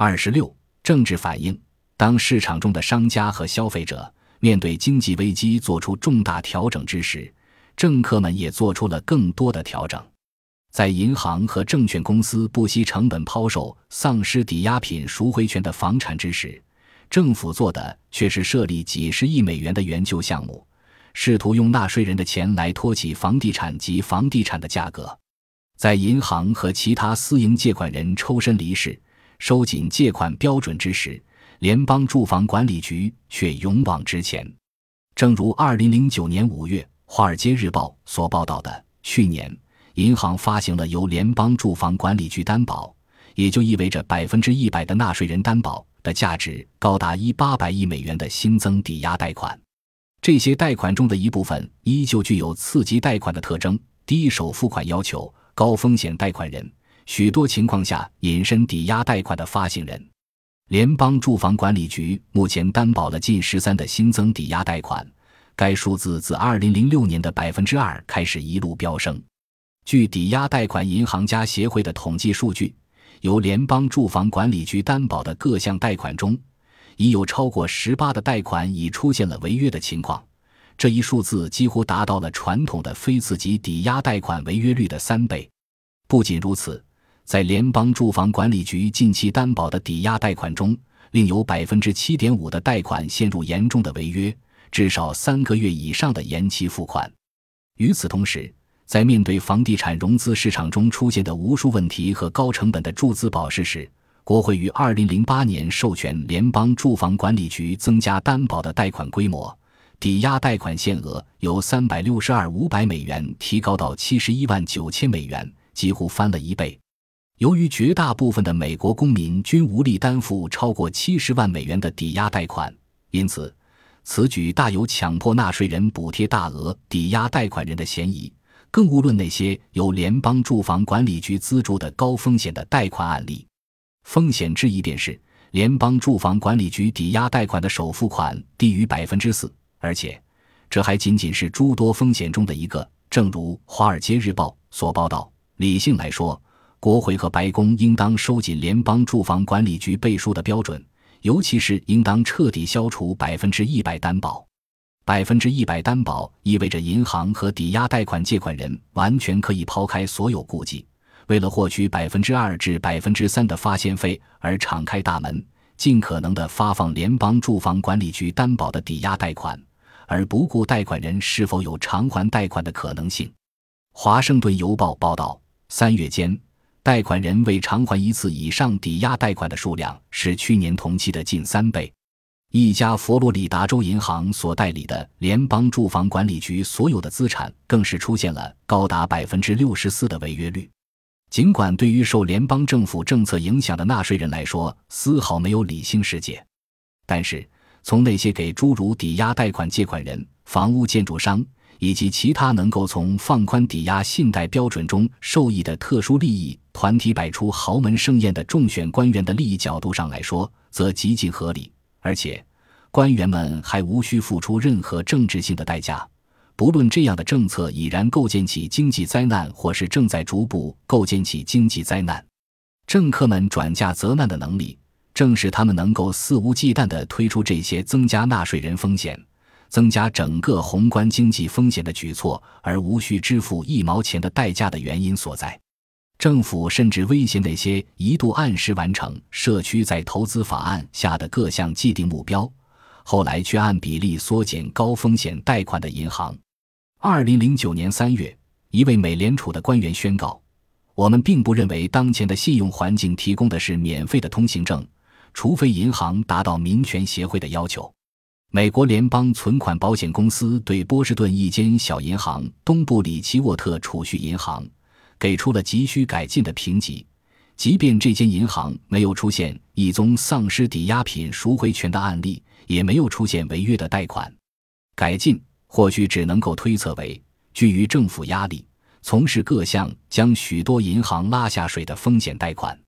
二十六，政治反应。当市场中的商家和消费者面对经济危机做出重大调整之时，政客们也做出了更多的调整。在银行和证券公司不惜成本抛售丧失抵押品赎回权的房产之时，政府做的却是设立几十亿美元的援救项目，试图用纳税人的钱来托起房地产及房地产的价格。在银行和其他私营借款人抽身离世、收紧借款标准之时，联邦住房管理局却勇往直前。正如2009年5月《华尔街日报》所报道的，去年银行发行了由联邦住房管理局担保，也就意味着百分之一百的纳税人担保的价值高达一八百亿美元的新增抵押贷款。这些贷款中的一部分依旧具有次级贷款的特征：低首付款要求。高风险贷款人，许多情况下隐身抵押贷款的发行人。联邦住房管理局目前担保了近十三的新增抵押贷款，该数字自二零零六年的百分之二开始一路飙升。据抵押贷款银行家协会的统计数据，由联邦住房管理局担保的各项贷款中，已有超过十八的贷款已出现了违约的情况。这一数字几乎达到了传统的非次级抵押贷款违约率的三倍。不仅如此，在联邦住房管理局近期担保的抵押贷款中，另有百分之七点五的贷款陷入严重的违约，至少三个月以上的延期付款。与此同时，在面对房地产融资市场中出现的无数问题和高成本的注资保释时，国会于二零零八年授权联邦住房管理局增加担保的贷款规模。抵押贷款限额由三百六十二五百美元提高到七十一万九千美元，几乎翻了一倍。由于绝大部分的美国公民均无力担负超过七十万美元的抵押贷款，因此此举大有强迫纳税人补贴大额抵押贷款人的嫌疑。更无论那些由联邦住房管理局资助的高风险的贷款案例。风险之一便是联邦住房管理局抵押贷款的首付款低于百分之四。而且，这还仅仅是诸多风险中的一个。正如《华尔街日报》所报道，理性来说，国会和白宫应当收紧联邦住房管理局背书的标准，尤其是应当彻底消除百分之一百担保。百分之一百担保意味着银行和抵押贷款借款人完全可以抛开所有顾忌，为了获取百分之二至百分之三的发现费而敞开大门，尽可能的发放联邦住房管理局担保的抵押贷款。而不顾贷款人是否有偿还贷款的可能性，《华盛顿邮报》报道，三月间，贷款人未偿还一次以上抵押贷款的数量是去年同期的近三倍。一家佛罗里达州银行所代理的联邦住房管理局所有的资产更是出现了高达百分之六十四的违约率。尽管对于受联邦政府政策影响的纳税人来说丝毫没有理性世界，但是。从那些给诸如抵押贷款借款人、房屋建筑商以及其他能够从放宽抵押信贷标准中受益的特殊利益团体摆出豪门盛宴的众选官员的利益角度上来说，则极尽合理。而且，官员们还无需付出任何政治性的代价。不论这样的政策已然构建起经济灾难，或是正在逐步构建起经济灾难，政客们转嫁责难的能力。正是他们能够肆无忌惮地推出这些增加纳税人风险、增加整个宏观经济风险的举措，而无需支付一毛钱的代价的原因所在。政府甚至威胁那些一度按时完成社区在投资法案下的各项既定目标，后来却按比例缩减高风险贷款的银行。二零零九年三月，一位美联储的官员宣告：“我们并不认为当前的信用环境提供的是免费的通行证。”除非银行达到民权协会的要求，美国联邦存款保险公司对波士顿一间小银行东部里奇沃特储蓄银行给出了急需改进的评级。即便这间银行没有出现一宗丧失抵押品赎回权的案例，也没有出现违约的贷款。改进或许只能够推测为基于政府压力，从事各项将许多银行拉下水的风险贷款。